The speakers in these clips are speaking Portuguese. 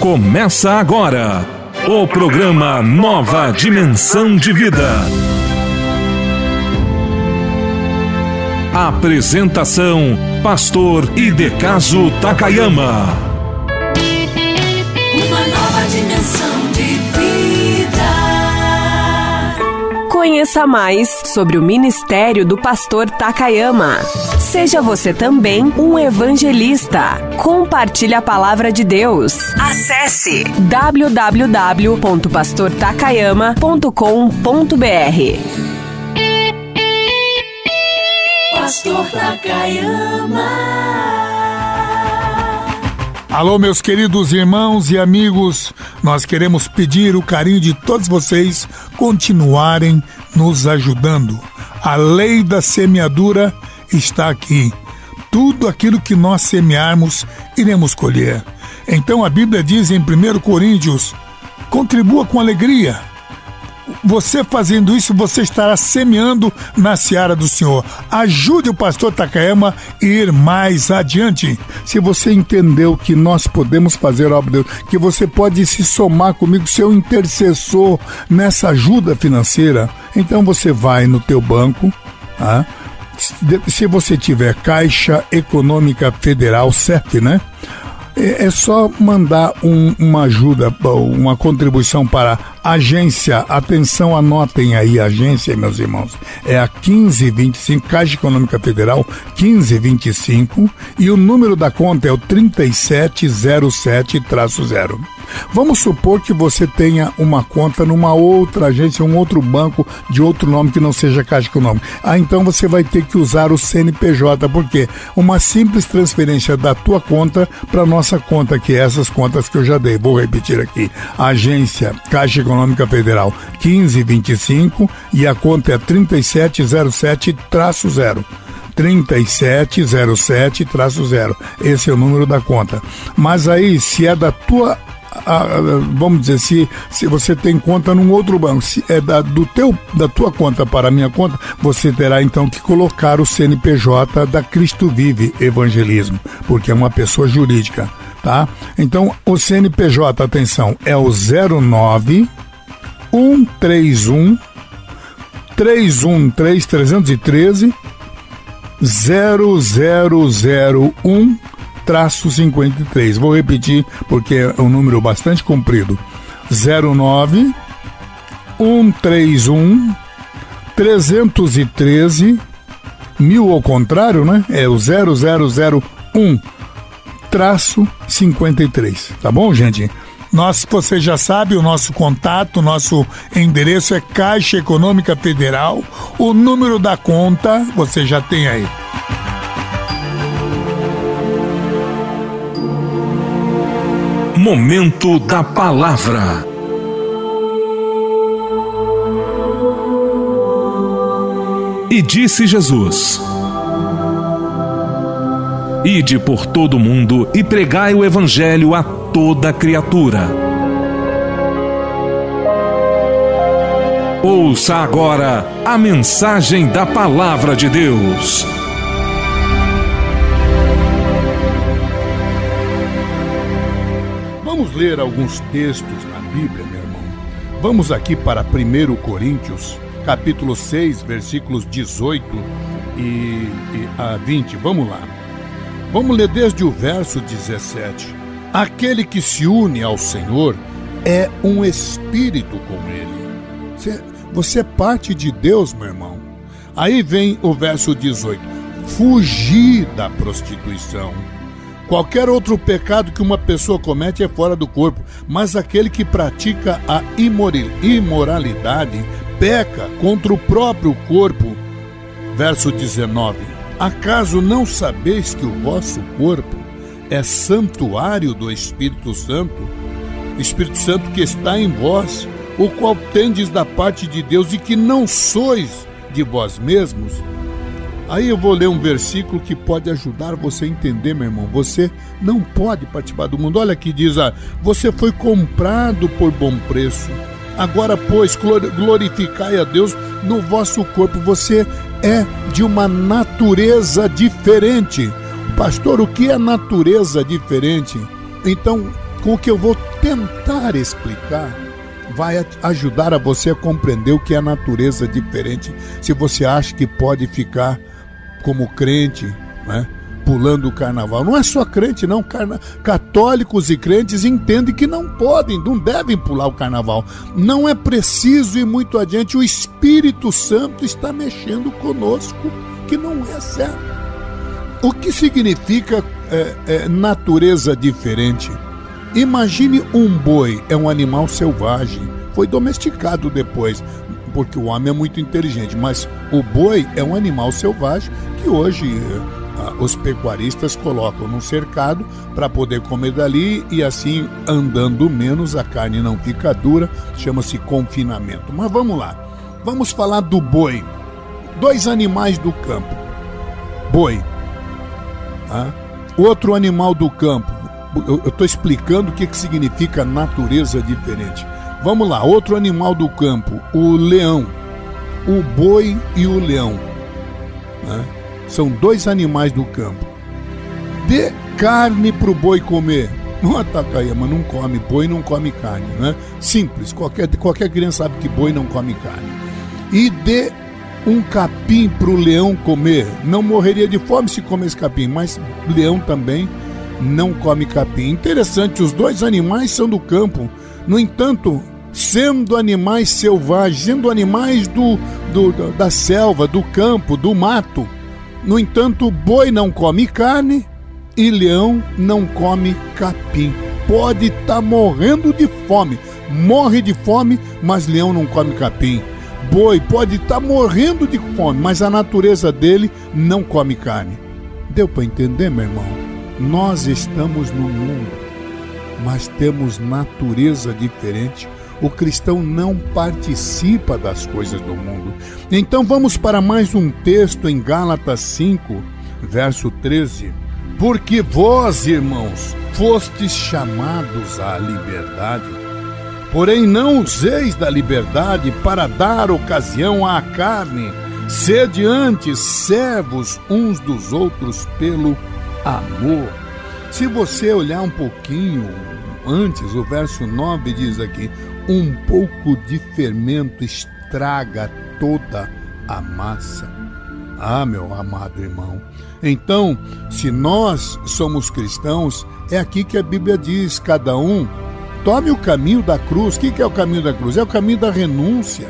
Começa agora o programa Nova Dimensão de Vida. Apresentação: Pastor Idecaso Takayama. Uma nova dimensão de vida. Conheça mais sobre o ministério do pastor Takayama. Seja você também um evangelista. Compartilhe a palavra de Deus. Acesse www.pastortakayama.com.br. Pastor Takayama. Alô, meus queridos irmãos e amigos, nós queremos pedir o carinho de todos vocês continuarem nos ajudando. A lei da semeadura está aqui. Tudo aquilo que nós semearmos, iremos colher. Então a Bíblia diz em 1 Coríntios: contribua com alegria. Você fazendo isso, você estará semeando na seara do Senhor. Ajude o pastor Takayama a ir mais adiante. Se você entendeu que nós podemos fazer a obra de Deus, que você pode se somar comigo, ser um intercessor nessa ajuda financeira, então você vai no teu banco, tá? Se você tiver Caixa Econômica Federal, CEF, né? É, é só mandar um, uma ajuda, uma contribuição para agência. Atenção, anotem aí agência, meus irmãos. É a 1525, Caixa Econômica Federal 1525 e o número da conta é o 3707-0. Vamos supor que você tenha uma conta numa outra agência, um outro banco de outro nome que não seja Caixa Econômica. Ah, então você vai ter que usar o CNPJ, porque uma simples transferência da tua conta para nossa conta, que é essas contas que eu já dei. Vou repetir aqui. Agência Caixa Econômica Federal 1525 e a conta é 3707-0. 3707-0. Esse é o número da conta. Mas aí, se é da tua vamos dizer, se, se você tem conta num outro banco, se é da, do teu, da tua conta para a minha conta, você terá então que colocar o CNPJ da Cristo Vive Evangelismo, porque é uma pessoa jurídica, tá? Então, o CNPJ, atenção, é o 09 131 313 313 0001 traço 53. Vou repetir porque é um número bastante comprido. 09 131 313 mil ao contrário, né? É o 0001 traço 53. Tá bom, gente? Nós, você já sabe, o nosso contato, o nosso endereço é Caixa Econômica Federal. O número da conta você já tem aí. Momento da Palavra. E disse Jesus: Ide por todo o mundo e pregai o Evangelho a toda criatura. Ouça agora a mensagem da Palavra de Deus. Vamos ler alguns textos na Bíblia, meu irmão. Vamos aqui para 1 Coríntios, capítulo 6, versículos 18 e, e a 20. Vamos lá. Vamos ler desde o verso 17. Aquele que se une ao Senhor é um espírito com ele. Você, você é parte de Deus, meu irmão. Aí vem o verso 18: fugir da prostituição. Qualquer outro pecado que uma pessoa comete é fora do corpo, mas aquele que pratica a imoralidade peca contra o próprio corpo. Verso 19: Acaso não sabeis que o vosso corpo é santuário do Espírito Santo? Espírito Santo que está em vós, o qual tendes da parte de Deus e que não sois de vós mesmos? Aí eu vou ler um versículo que pode ajudar você a entender, meu irmão. Você não pode participar do mundo. Olha aqui diz: ah, você foi comprado por bom preço. Agora, pois, glorificai a Deus no vosso corpo. Você é de uma natureza diferente. Pastor, o que é natureza diferente? Então, com o que eu vou tentar explicar, vai ajudar a você a compreender o que é natureza diferente. Se você acha que pode ficar como crente, né? Pulando o carnaval. Não é só crente, não. Carna... Católicos e crentes entendem que não podem, não devem pular o carnaval. Não é preciso ir muito adiante. O Espírito Santo está mexendo conosco, que não é certo. O que significa é, é, natureza diferente? Imagine um boi, é um animal selvagem. Foi domesticado depois, porque o homem é muito inteligente, mas o boi é um animal selvagem que hoje ah, os pecuaristas colocam no cercado para poder comer dali e assim andando menos a carne não fica dura, chama-se confinamento. Mas vamos lá. Vamos falar do boi. Dois animais do campo. Boi. Ah, outro animal do campo. Eu estou explicando o que, que significa natureza diferente. Vamos lá, outro animal do campo, o leão. O boi e o leão. Né? São dois animais do campo. Dê carne para o boi comer. Não Atacayama não come boi, não come carne, né? Simples, qualquer, qualquer criança sabe que boi não come carne. E dê um capim para o leão comer. Não morreria de fome se comesse capim, mas leão também não come capim. Interessante, os dois animais são do campo. No entanto, sendo animais selvagens, sendo animais do, do, da selva, do campo, do mato. No entanto, boi não come carne e leão não come capim. Pode estar tá morrendo de fome, morre de fome, mas leão não come capim. Boi pode estar tá morrendo de fome, mas a natureza dele não come carne. Deu para entender, meu irmão? Nós estamos no mundo, mas temos natureza diferente. O cristão não participa das coisas do mundo. Então vamos para mais um texto em Gálatas 5, verso 13. Porque vós, irmãos, fostes chamados à liberdade. Porém, não useis da liberdade para dar ocasião à carne. Sede antes servos uns dos outros pelo amor. Se você olhar um pouquinho antes, o verso 9 diz aqui: um pouco de fermento estraga toda a massa. Ah, meu amado irmão. Então, se nós somos cristãos, é aqui que a Bíblia diz: cada um tome o caminho da cruz. O que é o caminho da cruz? É o caminho da renúncia.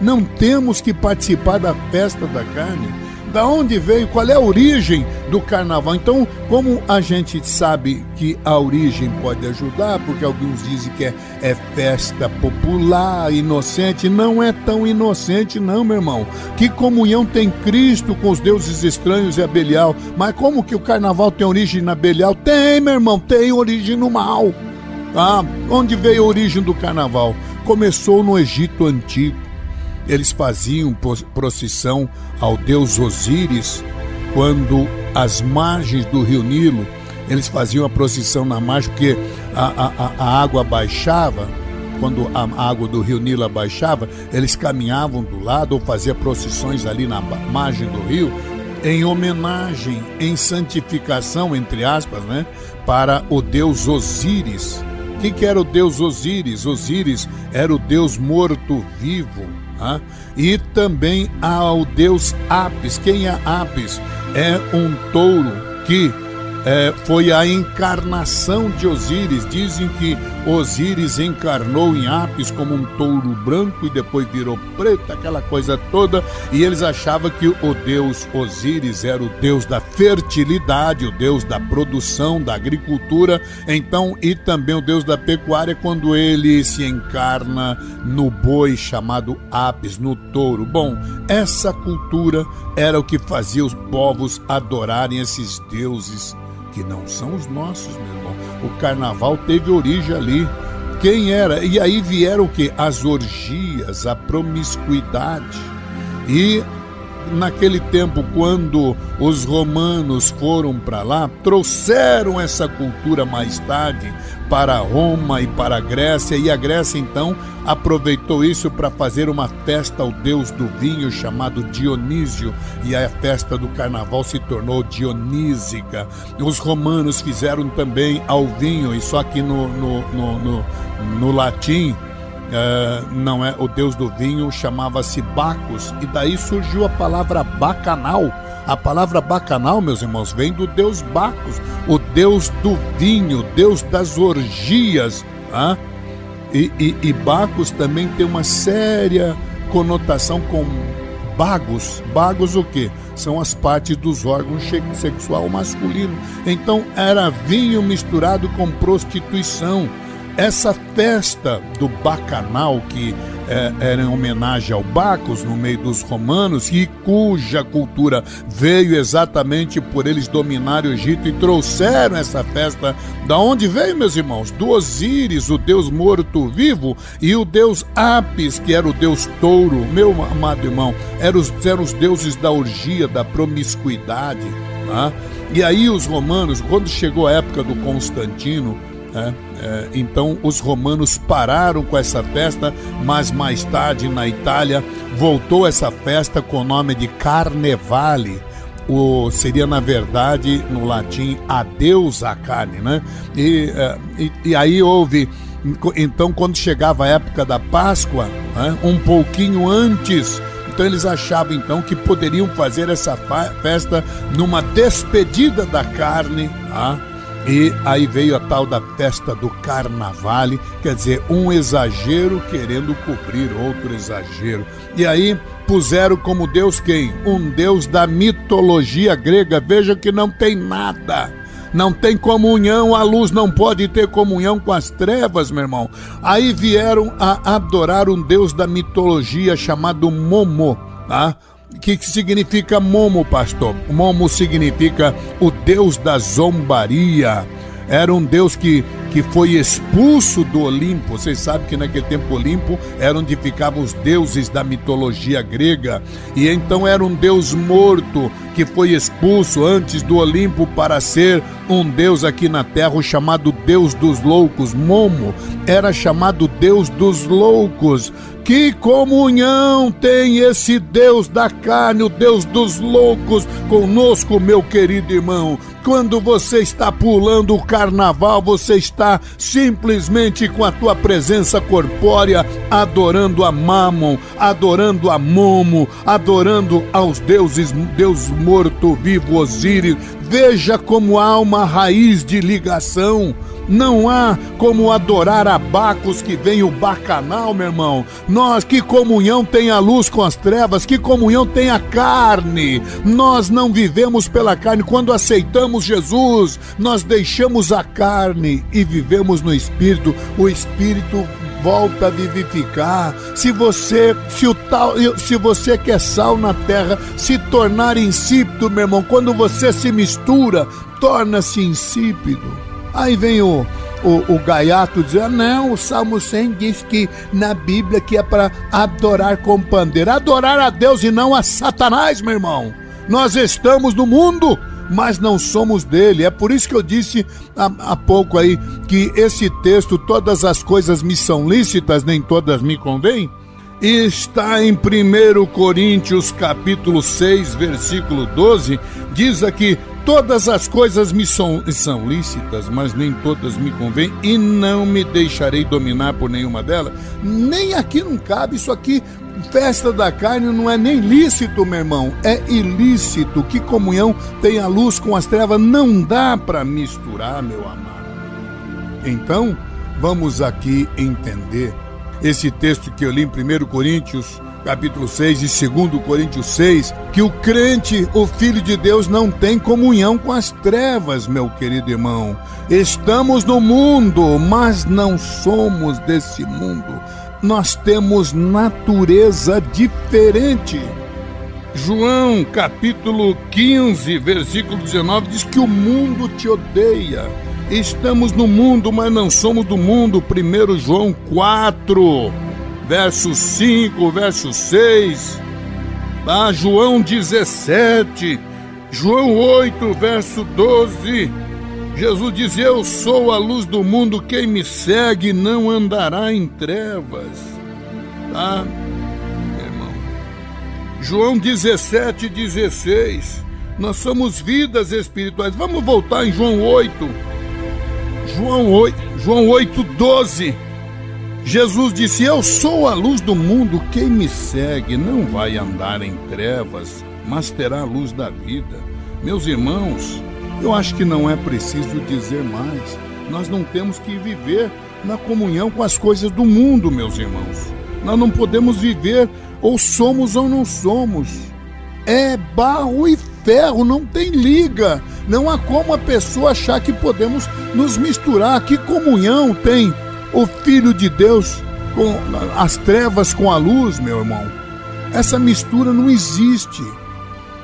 Não temos que participar da festa da carne da onde veio, qual é a origem do carnaval. Então, como a gente sabe que a origem pode ajudar, porque alguns dizem que é, é festa popular, inocente, não é tão inocente, não, meu irmão. Que comunhão tem Cristo com os deuses estranhos e a Belial? Mas como que o carnaval tem origem na Belial? Tem, meu irmão, tem origem no mal. Ah, onde veio a origem do carnaval? Começou no Egito Antigo eles faziam procissão ao deus Osíris quando as margens do rio Nilo, eles faziam a procissão na margem porque a, a, a água baixava, quando a água do rio Nilo abaixava, eles caminhavam do lado ou faziam procissões ali na margem do rio em homenagem, em santificação, entre aspas, né, para o deus Osíris. O que, que era o deus Osíris? Osíris era o deus morto-vivo E também ao deus Apis. Quem é Apis? É um touro que é, foi a encarnação de Osíris. Dizem que Osíris encarnou em Apis como um touro branco e depois virou preto, aquela coisa toda. E eles achavam que o deus Osíris era o deus da fertilidade, o deus da produção, da agricultura. Então, e também o deus da pecuária, quando ele se encarna no boi chamado Apis, no touro. Bom, essa cultura era o que fazia os povos adorarem esses deuses que não são os nossos, meu irmão. O carnaval teve origem ali. Quem era? E aí vieram o que? As orgias, a promiscuidade. E naquele tempo, quando os romanos foram para lá, trouxeram essa cultura mais tarde para Roma e para a Grécia, e a Grécia então aproveitou isso para fazer uma festa ao deus do vinho chamado Dionísio, e a festa do carnaval se tornou dionísica. Os romanos fizeram também ao vinho, e só que no, no, no, no, no latim Uh, não é o deus do vinho chamava-se Bacchus. E daí surgiu a palavra bacanal a palavra bacanal, meus irmãos, vem do deus Bacchus, o deus do vinho, deus das orgias. Ah? E, e, e Bacchus também tem uma séria conotação com bagos. Bagos o quê? São as partes dos órgãos sexual masculino. Então era vinho misturado com prostituição. Essa festa do bacanal que é, era em homenagem ao Bacchus no meio dos romanos e cuja cultura veio exatamente por eles dominar o Egito e trouxeram essa festa. Da onde veio, meus irmãos? Do Osíris, o deus morto-vivo, e o deus Apis, que era o deus touro. Meu amado irmão, eram os, eram os deuses da orgia, da promiscuidade. Tá? E aí os romanos, quando chegou a época do Constantino, é, é, então os romanos pararam com essa festa, mas mais tarde na Itália voltou essa festa com o nome de Carnevale. O, seria na verdade no latim adeus à carne, né? E, é, e, e aí houve então quando chegava a época da Páscoa, né, um pouquinho antes então eles achavam então que poderiam fazer essa festa numa despedida da carne, tá? E aí veio a tal da festa do carnaval, quer dizer, um exagero querendo cobrir outro exagero. E aí puseram como Deus quem? Um Deus da mitologia grega. Veja que não tem nada. Não tem comunhão, a luz não pode ter comunhão com as trevas, meu irmão. Aí vieram a adorar um Deus da mitologia chamado Momo, tá? Que significa Momo, pastor? Momo significa o Deus da zombaria. Era um Deus que, que foi expulso do Olimpo. Vocês sabem que naquele tempo Olimpo era onde ficavam os deuses da mitologia grega. E então era um Deus morto que foi expulso antes do Olimpo para ser um Deus aqui na terra, chamado Deus dos loucos. Momo era chamado Deus dos loucos. Que comunhão tem esse Deus da carne, o Deus dos loucos, conosco, meu querido irmão? Quando você está pulando o carnaval, você está simplesmente com a tua presença corpórea adorando a Mammon, adorando a Momo, adorando aos deuses, Deus morto-vivo Osíris. Veja como há uma raiz de ligação não há como adorar a Bacos que vem o bacanal, meu irmão. Nós, que comunhão tem a luz com as trevas, que comunhão tem a carne. Nós não vivemos pela carne. Quando aceitamos Jesus, nós deixamos a carne e vivemos no Espírito. O Espírito volta a vivificar. Se você, se o tal, se você quer sal na terra, se tornar insípido, meu irmão, quando você se mistura, torna-se insípido. Aí vem o, o, o gaiato dizendo: não, o Salmo 100 diz que na Bíblia que é para adorar com pandeiro. Adorar a Deus e não a Satanás, meu irmão. Nós estamos no mundo, mas não somos dele. É por isso que eu disse há, há pouco aí que esse texto, todas as coisas me são lícitas, nem todas me convêm. Está em 1 Coríntios capítulo 6, versículo 12, diz aqui: Todas as coisas me são, são lícitas, mas nem todas me convêm, e não me deixarei dominar por nenhuma delas. Nem aqui não cabe, isso aqui, festa da carne, não é nem lícito, meu irmão, é ilícito. Que comunhão tem a luz com as trevas? Não dá para misturar, meu amado. Então, vamos aqui entender esse texto que eu li em 1 Coríntios capítulo 6 e 2 Coríntios 6, que o crente, o filho de Deus, não tem comunhão com as trevas, meu querido irmão. Estamos no mundo, mas não somos desse mundo. Nós temos natureza diferente. João capítulo 15, versículo 19 diz que o mundo te odeia. Estamos no mundo, mas não somos do mundo. 1 João 4, verso 5, verso 6, tá? João 17, João 8, verso 12, Jesus diz: Eu sou a luz do mundo, quem me segue não andará em trevas. Tá, irmão? João 17, 16. Nós somos vidas espirituais. Vamos voltar em João 8. João 8, João 8, 12. Jesus disse: Eu sou a luz do mundo, quem me segue não vai andar em trevas, mas terá a luz da vida. Meus irmãos, eu acho que não é preciso dizer mais. Nós não temos que viver na comunhão com as coisas do mundo, meus irmãos. Nós não podemos viver ou somos ou não somos. É barro e ferro, não tem liga. Não há como a pessoa achar que podemos nos misturar. Que comunhão tem o Filho de Deus com as trevas com a luz, meu irmão? Essa mistura não existe.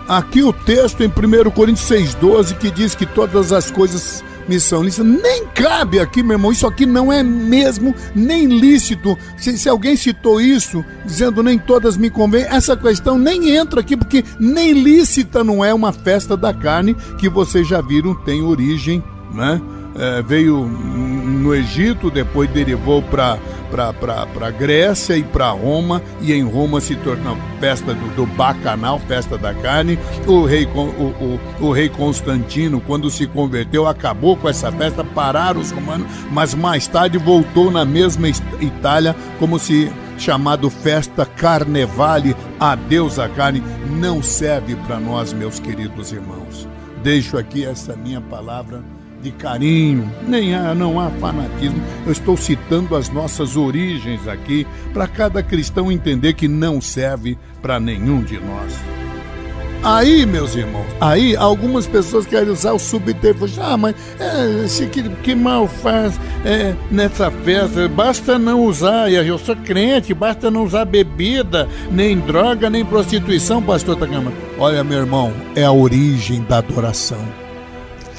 Aqui o texto em 1 Coríntios 6,12 que diz que todas as coisas missão lícita. Nem cabe aqui, meu irmão. Isso aqui não é mesmo nem lícito. Se, se alguém citou isso, dizendo nem todas me convêm, essa questão nem entra aqui, porque nem lícita não é uma festa da carne que vocês já viram tem origem, né? É, veio no Egito, depois derivou para para Grécia e para Roma, e em Roma se tornou festa do, do, bacanal, festa da carne. O rei, o, o, o, rei Constantino, quando se converteu, acabou com essa festa, pararam os romanos, mas mais tarde voltou na mesma Itália, como se chamado festa Carnevale, adeus à carne, não serve para nós, meus queridos irmãos. Deixo aqui essa minha palavra de carinho, nem há, não há fanatismo. Eu estou citando as nossas origens aqui para cada cristão entender que não serve para nenhum de nós. Aí, meus irmãos, aí algumas pessoas querem usar o subterfúgio. Ah, mas é, que, que mal faz é, nessa festa? Basta não usar, eu sou crente, basta não usar bebida, nem droga, nem prostituição, pastor Takama. Olha, meu irmão, é a origem da adoração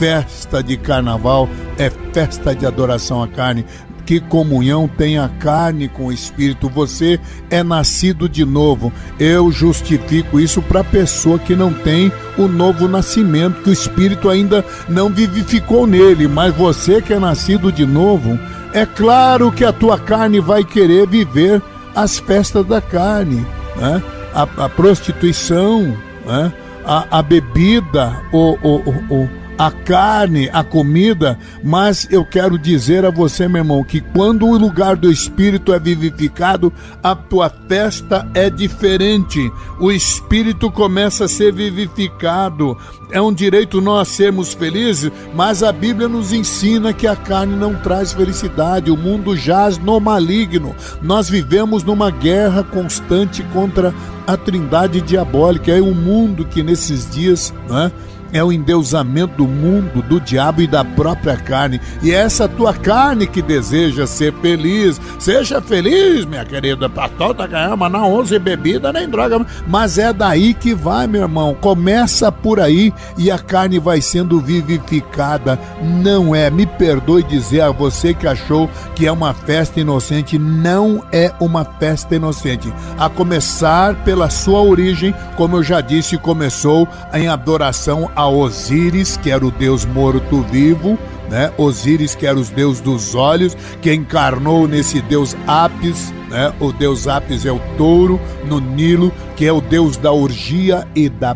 festa de carnaval, é festa de adoração à carne. Que comunhão tem a carne com o espírito? Você é nascido de novo. Eu justifico isso para a pessoa que não tem o novo nascimento, que o espírito ainda não vivificou nele. Mas você que é nascido de novo, é claro que a tua carne vai querer viver as festas da carne, né? a, a prostituição, né? a, a bebida, o, o, o, o a carne, a comida, mas eu quero dizer a você, meu irmão, que quando o lugar do Espírito é vivificado, a tua festa é diferente. O Espírito começa a ser vivificado. É um direito nós sermos felizes, mas a Bíblia nos ensina que a carne não traz felicidade. O mundo jaz no maligno. Nós vivemos numa guerra constante contra a trindade diabólica. É o mundo que nesses dias, não é? o endeusamento do mundo, do diabo e da própria carne. E é essa tua carne que deseja ser feliz. Seja feliz, minha querida. Pastor Takayama, não use bebida nem droga. Mas é daí que vai, meu irmão. Começa por aí e a carne vai sendo vivificada. Não é, me perdoe dizer a você que achou que é uma festa inocente. Não é uma festa inocente. A começar pela sua origem, como eu já disse, começou em adoração a a Osíris, que era o deus morto-vivo, né? Osíris, que era o deus dos olhos, que encarnou nesse deus Apis, né? O deus Apis é o touro no Nilo, que é o deus da orgia e da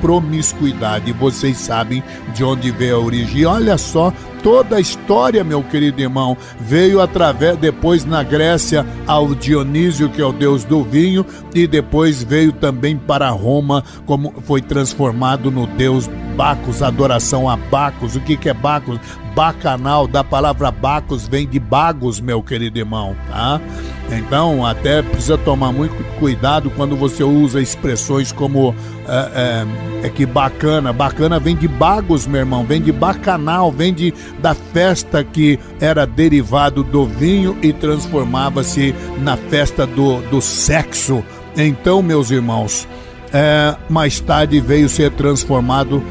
promiscuidade. E vocês sabem de onde veio a origem. Olha só, toda a história, meu querido irmão, veio através, depois na Grécia, ao Dionísio, que é o deus do vinho, e depois veio também para Roma, como foi transformado no deus Bacos, adoração a Bacos. O que, que é Bacos? Bacanal, da palavra Bacos vem de bagos, meu querido irmão, tá? Então, até precisa tomar muito cuidado quando você usa expressões como é, é, é, que bacana. Bacana vem de bagos, meu irmão, vem de bacanal, vem de, da festa que era derivado do vinho e transformava-se na festa do, do sexo. Então, meus irmãos, é, mais tarde veio ser transformado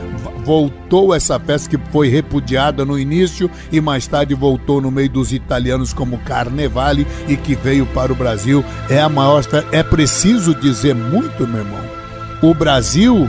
voltou essa festa que foi repudiada no início e mais tarde voltou no meio dos italianos como Carnevale e que veio para o Brasil. É a maior festa. É preciso dizer muito, meu irmão. O Brasil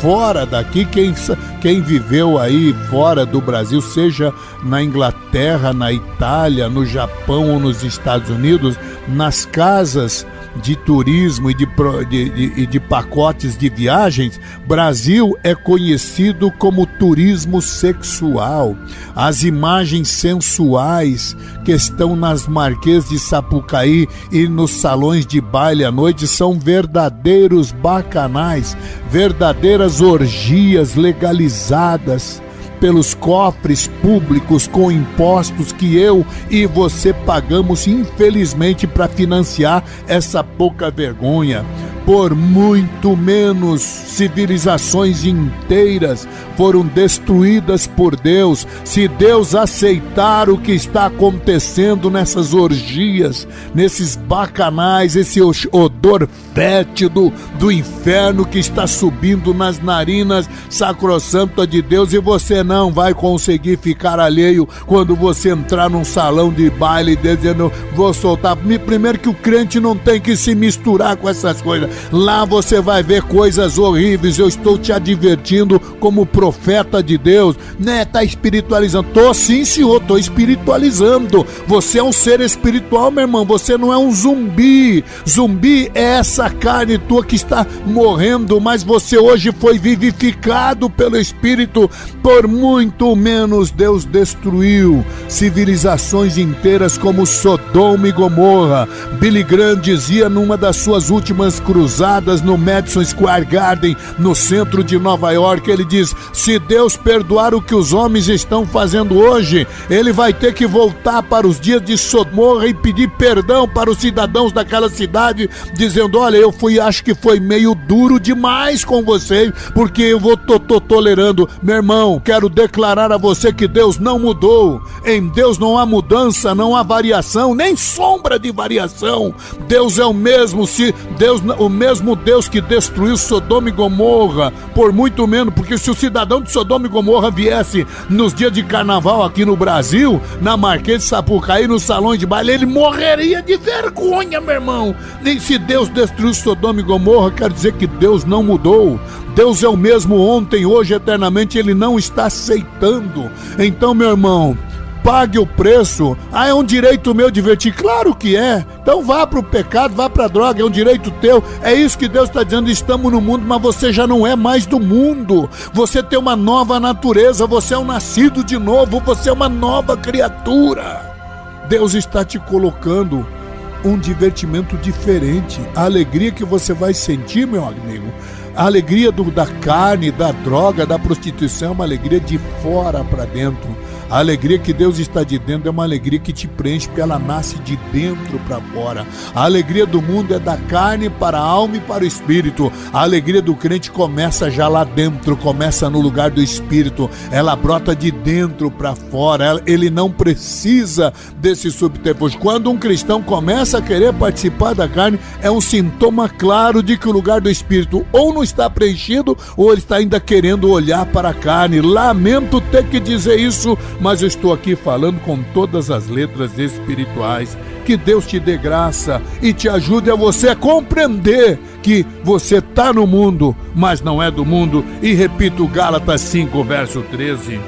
fora daqui, quem, quem viveu aí fora do Brasil, seja na Inglaterra, na Itália, no Japão ou nos Estados Unidos, nas casas de turismo e de, de, de, de, pacotes de viagens, Brasil é conhecido como turismo sexual. As imagens sensuais que estão nas marquês de Sapucaí e nos salões de baile à noite são verdadeiros bacanais, verdadeiras orgias legalizadas pelos cofres públicos com impostos que eu e você pagamos, infelizmente, para financiar essa pouca vergonha por muito menos civilizações inteiras foram destruídas por Deus. Se Deus aceitar o que está acontecendo nessas orgias, nesses bacanais, esse odor fétido do inferno que está subindo nas narinas sacrossanta de Deus, e você não vai conseguir ficar alheio quando você entrar num salão de baile dizendo: Vou soltar. Primeiro, que o crente não tem que se misturar com essas coisas. Lá você vai ver coisas horríveis. Eu estou te advertindo como profeta de Deus, né? Tá espiritualizando. Tô sim, senhor, tô espiritualizando. Você é um ser espiritual, meu irmão. Você não é um zumbi. Zumbi é essa carne tua que está morrendo, mas você hoje foi vivificado pelo Espírito. Por muito menos Deus destruiu civilizações inteiras como Sodoma e Gomorra. Billy Graham dizia numa das suas últimas cruzadas no Madison Square Garden, no centro de Nova York. Ele diz: se Deus perdoar o que os homens estão fazendo hoje, ele vai ter que voltar para os dias de Sodoma e pedir perdão para os cidadãos daquela cidade, dizendo: olha, eu fui, acho que foi meio duro demais com vocês, porque eu vou tô, tô tolerando. Meu irmão, quero declarar a você que Deus não mudou. Em Deus não há mudança, não há variação, nem sombra de variação. Deus é o mesmo, se Deus o mesmo Deus que destruiu Sodoma e Gomorra, por muito menos, porque se o cidadão de Sodoma e Gomorra viesse nos dias de carnaval aqui no Brasil, na Marquês de Sapucaí, nos salões de baile, ele morreria de vergonha, meu irmão. Nem se Deus destruiu Sodoma e Gomorra, quer dizer que Deus não mudou. Deus é o mesmo ontem, hoje, eternamente, ele não está aceitando. Então, meu irmão, pague o preço. Ah, é um direito meu divertir? Claro que é. Então vá para o pecado, vá para a droga, é um direito teu. É isso que Deus está dizendo. Estamos no mundo, mas você já não é mais do mundo. Você tem uma nova natureza, você é um nascido de novo, você é uma nova criatura. Deus está te colocando um divertimento diferente. A alegria que você vai sentir, meu amigo, a alegria do, da carne, da droga, da prostituição é uma alegria de fora para dentro. A alegria que Deus está de dentro é uma alegria que te preenche, porque ela nasce de dentro para fora. A alegria do mundo é da carne para a alma e para o espírito. A alegria do crente começa já lá dentro, começa no lugar do espírito. Ela brota de dentro para fora. Ele não precisa desse subterfúgio. Quando um cristão começa a querer participar da carne, é um sintoma claro de que o lugar do espírito ou não está preenchido ou ele está ainda querendo olhar para a carne. Lamento ter que dizer isso, mas estou aqui falando com todas as letras espirituais. Que Deus te dê graça e te ajude a você a compreender que você está no mundo, mas não é do mundo. E repito Gálatas 5, verso 13.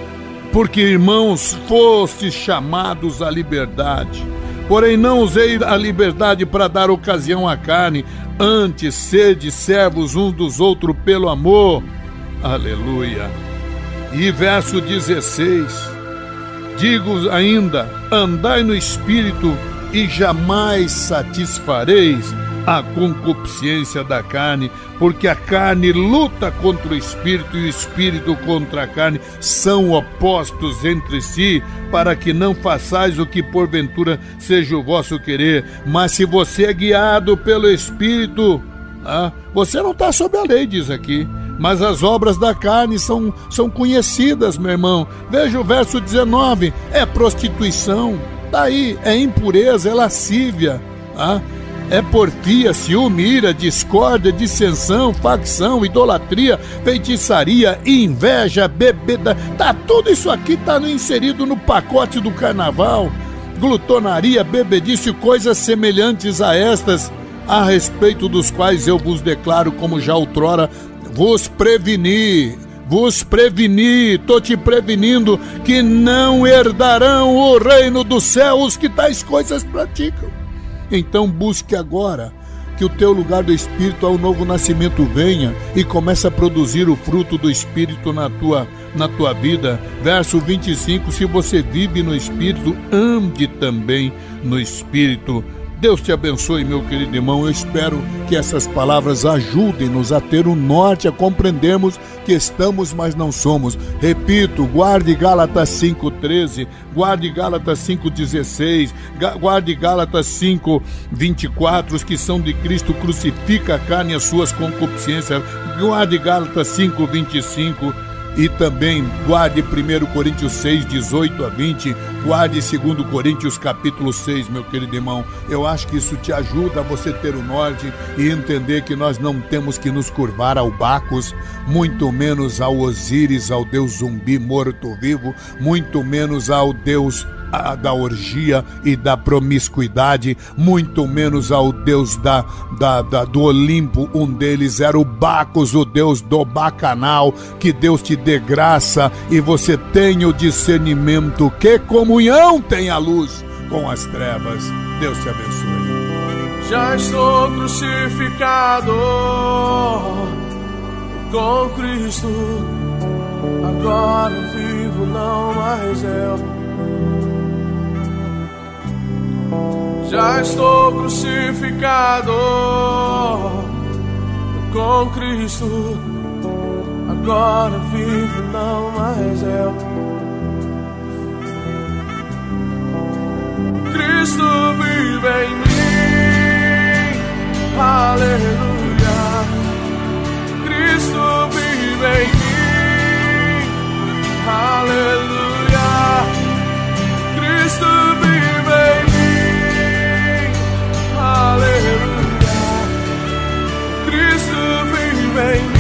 Porque, irmãos, fostes chamados à liberdade. Porém, não usei a liberdade para dar ocasião à carne, antes sede servos uns dos outros pelo amor. Aleluia. E verso 16: Digo ainda: andai no espírito e jamais satisfareis a concupiscência da carne, porque a carne luta contra o espírito e o espírito contra a carne, são opostos entre si, para que não façais o que porventura seja o vosso querer. Mas se você é guiado pelo espírito, ah, você não está sob a lei, diz aqui mas as obras da carne são, são conhecidas, meu irmão. Veja o verso 19: é prostituição, daí é impureza, é lascívia, ah, é porfia, ciúme, ira, discórdia, dissensão, facção, idolatria, feitiçaria, inveja, bebida. Tá tudo isso aqui tá inserido no pacote do carnaval. Glutonaria, bebedice, coisas semelhantes a estas, a respeito dos quais eu vos declaro, como já outrora vos preveni, vos preveni, tô te prevenindo que não herdarão o reino dos céus que tais coisas praticam. Então busque agora que o teu lugar do Espírito ao novo nascimento venha e comece a produzir o fruto do Espírito na tua, na tua vida. Verso 25: Se você vive no Espírito, ande também no Espírito. Deus te abençoe, meu querido irmão. Eu espero que essas palavras ajudem-nos a ter o um norte, a compreendermos que estamos, mas não somos. Repito, guarde Gálatas 5,13, guarde Gálatas 5,16, guarde Gálatas 5,24. Os que são de Cristo crucifica a carne e as suas concupiscências. Guarde Gálatas 5,25 e também guarde 1 Coríntios 6, 18 a 20, guarde 2 Coríntios capítulo 6, meu querido irmão. Eu acho que isso te ajuda a você ter o norte e entender que nós não temos que nos curvar ao Bacos, muito menos ao Osíris, ao Deus zumbi morto-vivo, muito menos ao Deus da orgia e da promiscuidade, muito menos ao deus da, da, da, do Olimpo. Um deles era o Bacos, o deus do bacanal. Que Deus te dê graça e você tenha o discernimento. Que comunhão tem a luz com as trevas. Deus te abençoe. Já estou crucificado com Cristo. Agora vivo, não mais eu já estou crucificado com Cristo. Agora vivo, não mais eu. Cristo vive em mim, aleluia. Cristo vive em mim, aleluia. Cristo vive em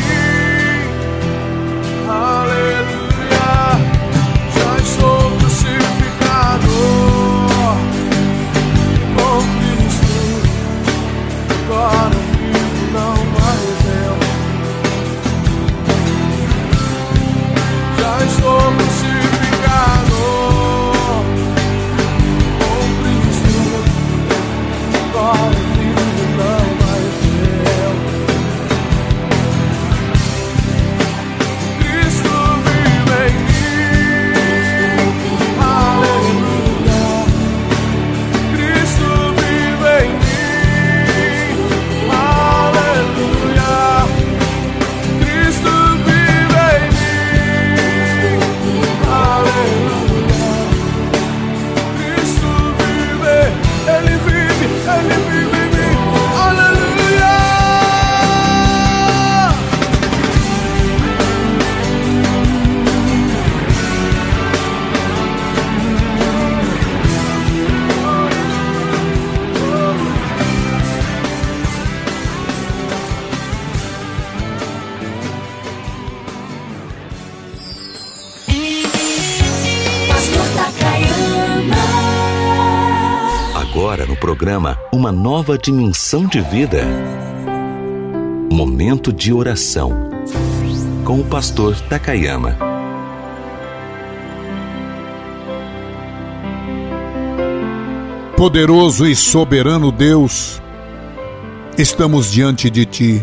programa Uma Nova Dimensão de Vida. Momento de oração com o pastor Takayama. Poderoso e soberano Deus, estamos diante de Ti,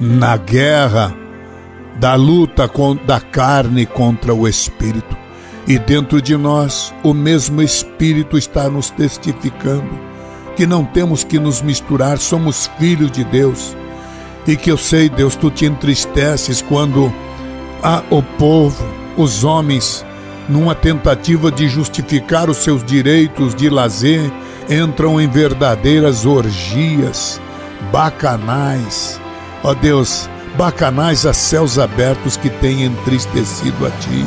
na guerra da luta da carne contra o espírito. E dentro de nós, o mesmo Espírito está nos testificando que não temos que nos misturar, somos filhos de Deus. E que eu sei, Deus, tu te entristeces quando o povo, os homens, numa tentativa de justificar os seus direitos de lazer, entram em verdadeiras orgias, bacanais. Ó Deus, bacanais a céus abertos que têm entristecido a ti.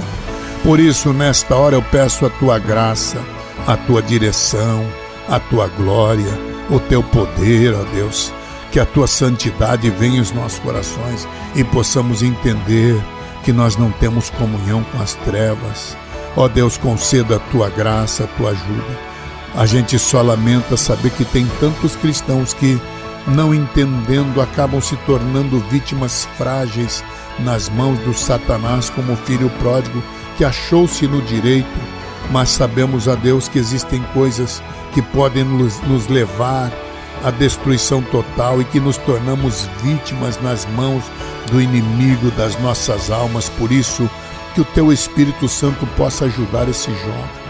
Por isso, nesta hora eu peço a tua graça, a tua direção a tua glória, o teu poder, ó Deus. Que a tua santidade venha aos nossos corações e possamos entender que nós não temos comunhão com as trevas. Ó Deus, conceda a tua graça, a tua ajuda. A gente só lamenta saber que tem tantos cristãos que não entendendo, acabam se tornando vítimas frágeis nas mãos do Satanás, como o filho pródigo que achou-se no direito, mas sabemos a Deus que existem coisas que podem nos, nos levar à destruição total e que nos tornamos vítimas nas mãos do inimigo das nossas almas. Por isso, que o teu Espírito Santo possa ajudar esse jovem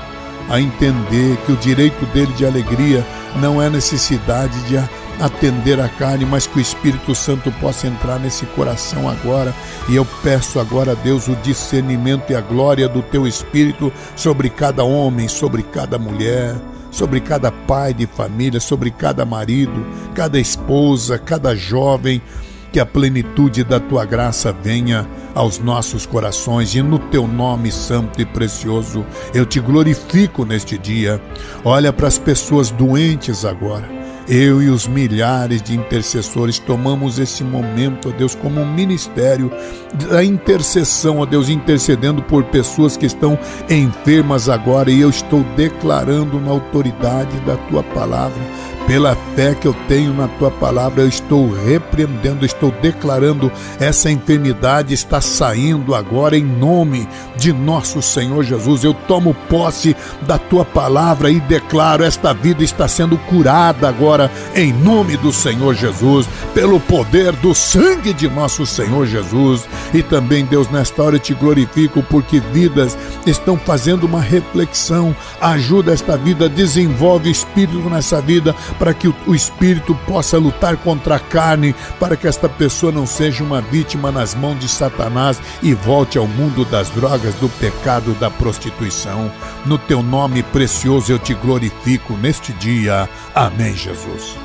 a entender que o direito dele de alegria não é necessidade de atender a carne, mas que o Espírito Santo possa entrar nesse coração agora. E eu peço agora a Deus o discernimento e a glória do teu Espírito sobre cada homem, sobre cada mulher, sobre cada pai de família, sobre cada marido, cada esposa, cada jovem que a plenitude da tua graça venha aos nossos corações e no teu nome santo e precioso eu te glorifico neste dia. Olha para as pessoas doentes agora. Eu e os milhares de intercessores tomamos esse momento, ó Deus, como um ministério da intercessão, ó Deus, intercedendo por pessoas que estão enfermas agora e eu estou declarando na autoridade da tua palavra pela fé que eu tenho na tua palavra, eu estou repreendendo, estou declarando essa enfermidade está saindo agora em nome de nosso Senhor Jesus. Eu tomo posse da tua palavra e declaro esta vida está sendo curada agora em nome do Senhor Jesus, pelo poder do sangue de nosso Senhor Jesus. E também, Deus, nesta hora eu te glorifico porque vidas estão fazendo uma reflexão. Ajuda esta vida, desenvolve espírito nessa vida para que o espírito possa lutar contra a carne, para que esta pessoa não seja uma vítima nas mãos de Satanás e volte ao mundo das drogas, do pecado, da prostituição. No teu nome precioso eu te glorifico neste dia. Amém, Jesus.